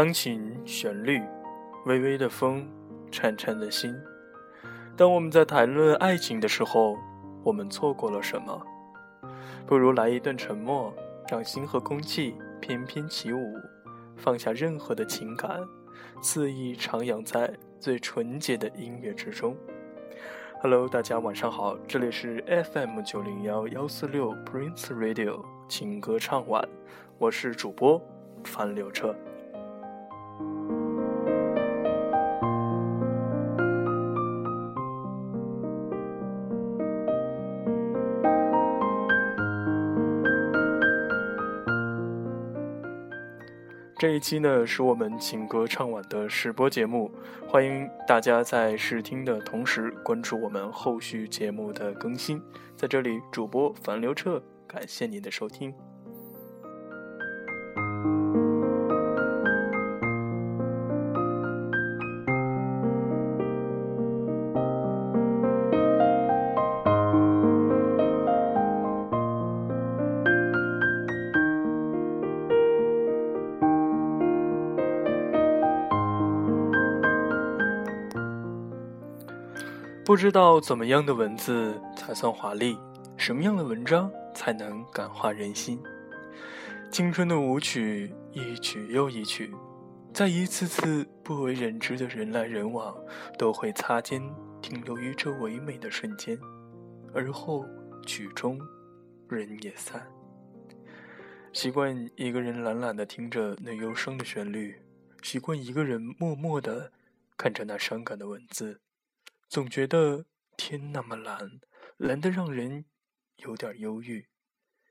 钢琴旋律，微微的风，颤颤的心。当我们在谈论爱情的时候，我们错过了什么？不如来一段沉默，让心和空气翩翩起舞，放下任何的情感，肆意徜徉在最纯洁的音乐之中。Hello，大家晚上好，这里是 FM 九零幺幺四六 Prince Radio 情歌唱晚，我是主播樊柳彻。这一期呢是我们情歌唱晚的试播节目，欢迎大家在试听的同时关注我们后续节目的更新。在这里，主播樊刘彻，感谢您的收听。不知道怎么样的文字才算华丽，什么样的文章才能感化人心？青春的舞曲，一曲又一曲，在一次次不为人知的人来人往，都会擦肩停留于这唯美的瞬间，而后曲终，人也散。习惯一个人懒懒的听着那忧伤的旋律，习惯一个人默默的看着那伤感的文字。总觉得天那么蓝，蓝得让人有点忧郁；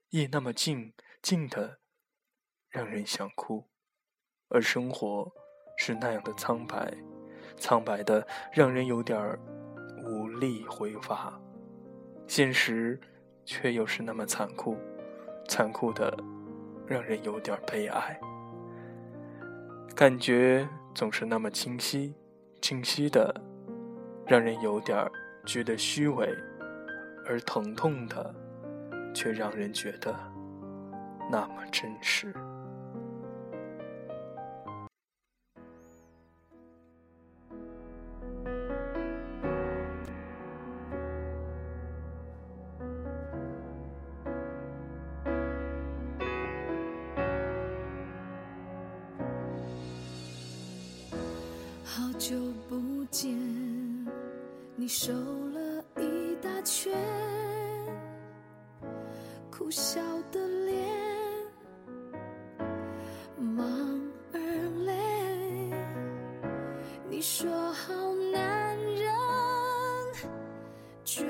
夜那么静，静的让人想哭。而生活是那样的苍白，苍白的让人有点无力回发。现实却又是那么残酷，残酷的让人有点悲哀。感觉总是那么清晰，清晰的。让人有点觉得虚伪，而疼痛的，却让人觉得那么真实。好久不见。你瘦了一大圈，苦笑的脸，忙而累。你说好男人绝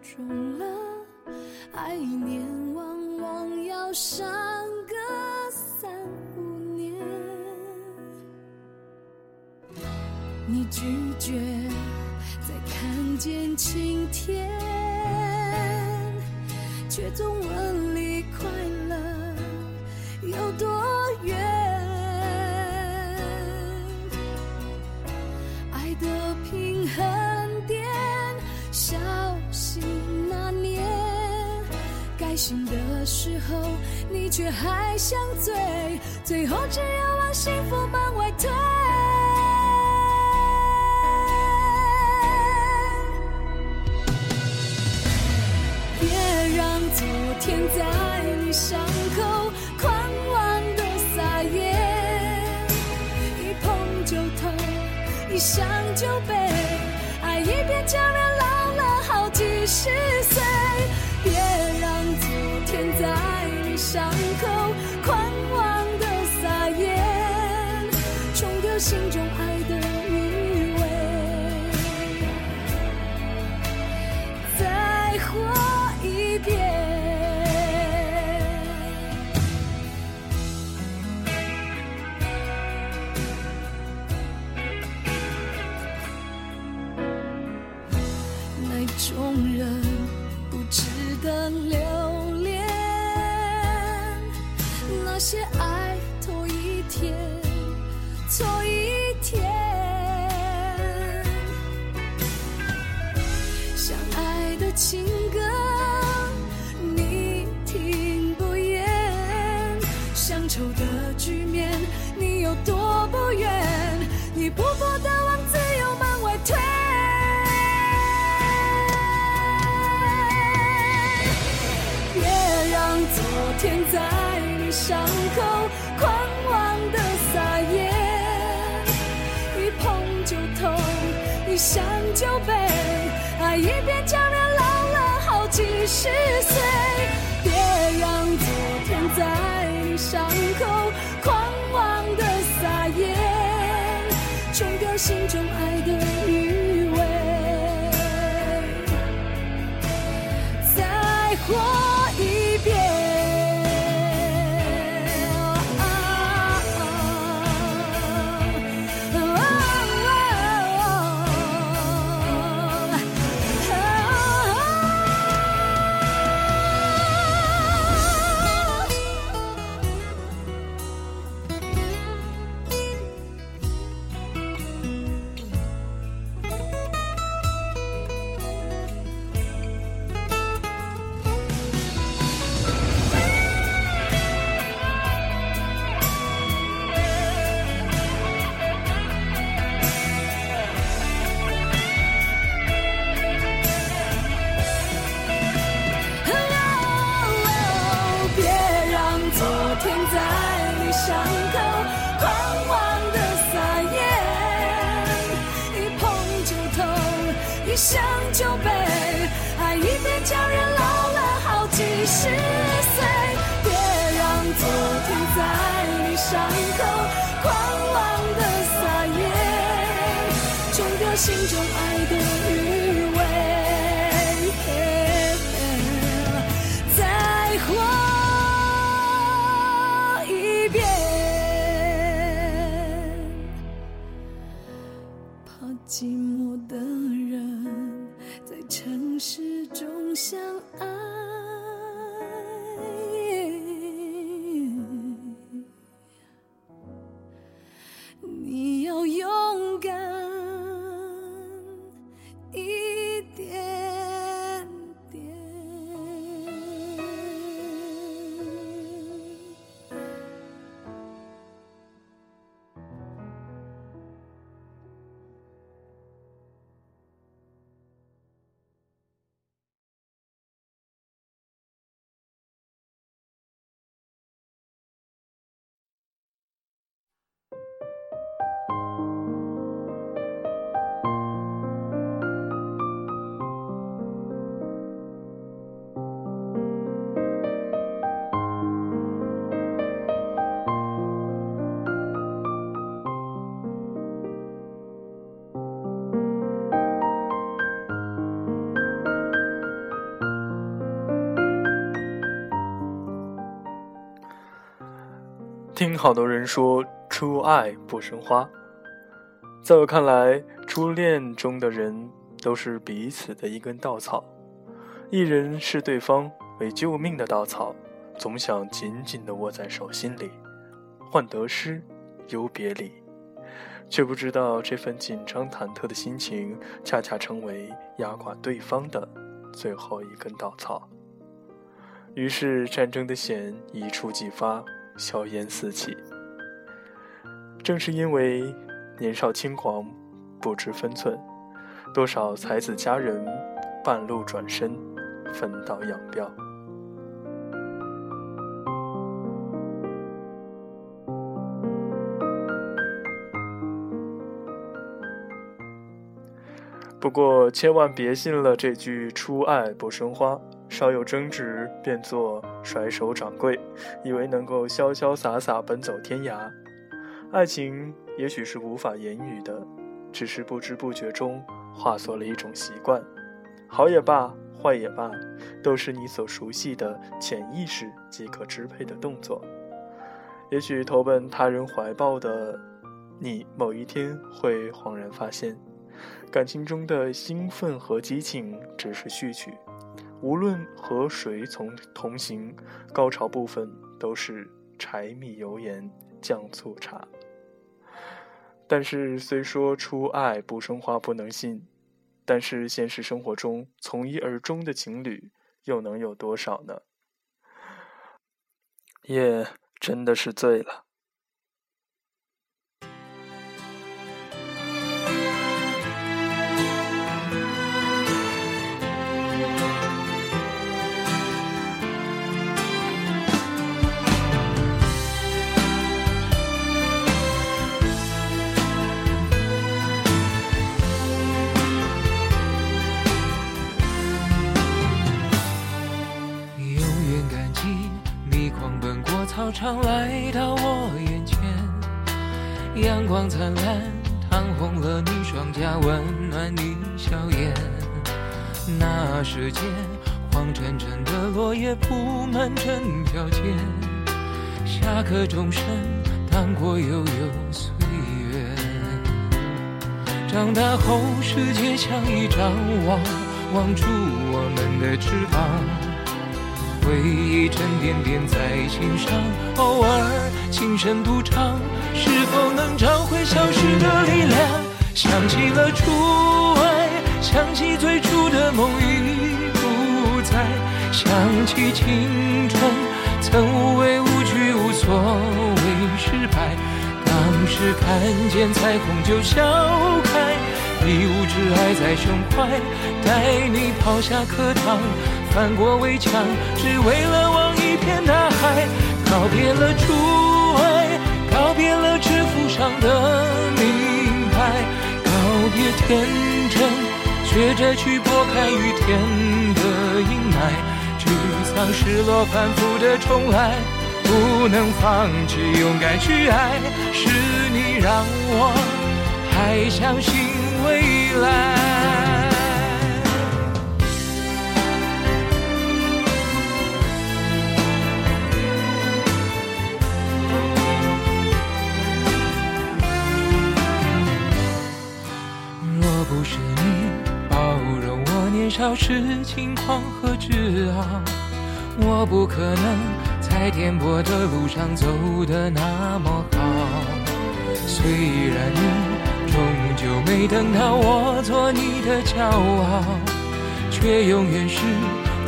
种了，爱念往往要伤个三五年。你拒绝。再看见晴天，却总问离快乐有多远。爱的平衡点，小心那年。该醒的时候，你却还想醉，最后只有往幸福门外推。你想种人不值得留恋，那些爱拖一天错一天，相爱的情。天在你伤口狂妄的撒野，一碰就痛，一想就悲，爱一遍叫人老了好几十岁。别让昨天在你伤口狂妄的撒野，冲掉心中爱的心中爱听好多人说初爱不生花，在我看来，初恋中的人都是彼此的一根稻草，一人视对方为救命的稻草，总想紧紧地握在手心里，患得失，忧别离，却不知道这份紧张忐忑的心情，恰恰成为压垮对方的最后一根稻草。于是，战争的弦一触即发。硝烟四起，正是因为年少轻狂，不知分寸，多少才子佳人半路转身，分道扬镳。不过，千万别信了这句“初爱不生花”。稍有争执，便做甩手掌柜，以为能够潇潇洒洒奔走天涯。爱情也许是无法言语的，只是不知不觉中化作了一种习惯。好也罢，坏也罢，都是你所熟悉的潜意识即可支配的动作。也许投奔他人怀抱的你，某一天会恍然发现，感情中的兴奋和激情只是序曲。无论和谁从同行，高潮部分都是柴米油盐酱醋茶。但是虽说初爱不生花不能信，但是现实生活中从一而终的情侣又能有多少呢？夜真的是醉了。常来到我眼前，阳光灿烂，烫红了你双颊，温暖你笑颜。那时间，黄澄澄的落叶铺满整条街，下课钟声荡过悠悠岁月。长大后，世界像一张网，网住我们的翅膀。回忆沉甸甸在心上，偶尔轻声独唱，是否能找回消失的力量？想起了初爱，想起最初的梦已不在，想起青春曾无畏无惧，无所谓失败。当时看见彩虹就笑开，一无挚爱在胸怀，带你跑下课堂。翻过围墙，只为了望一片大海。告别了初爱，告别了制服上的名牌，告别天真，学着去拨开雨天的阴霾。沮丧、失落、反复的重来，不能放弃，勇敢去爱。是你让我还相信未来。若不是你包容我年少时轻狂和自傲，我不可能在颠簸的路上走得那么好。虽然你终究没等到我做你的骄傲，却永远是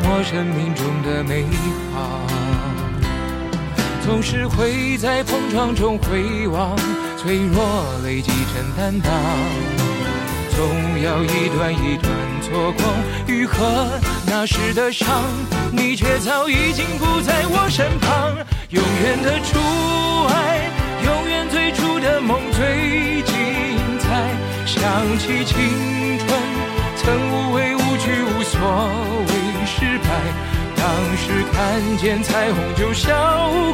我生命中的美好。总是会在碰撞中回望，脆弱累积成担当。总要一段一段错过愈合那时的伤，你却早已经不在我身旁。永远的初爱，永远最初的梦最精彩。想起青春，曾无畏无惧，无所谓失败。当时看见彩虹就笑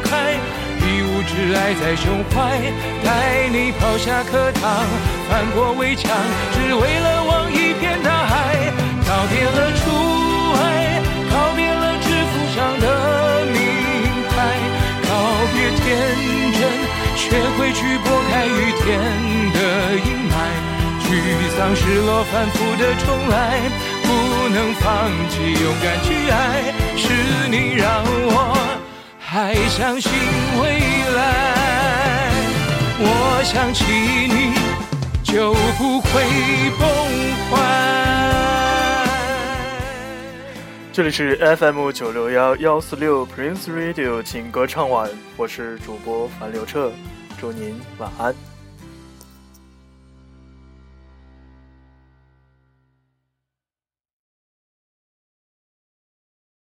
开。一无挚爱在胸怀，带你跑下课堂，翻过围墙，只为了望一片大海。告别了初爱，告别了制服上的名牌，告别天真，学会去拨开雨天的阴霾。沮丧、失落、反复的重来，不能放弃，勇敢去爱，是你让我。还相信未来，我想起你就不会崩坏。这里是 FM 九六幺幺四六 Prince Radio 情歌唱晚，我是主播樊刘彻，祝您晚安。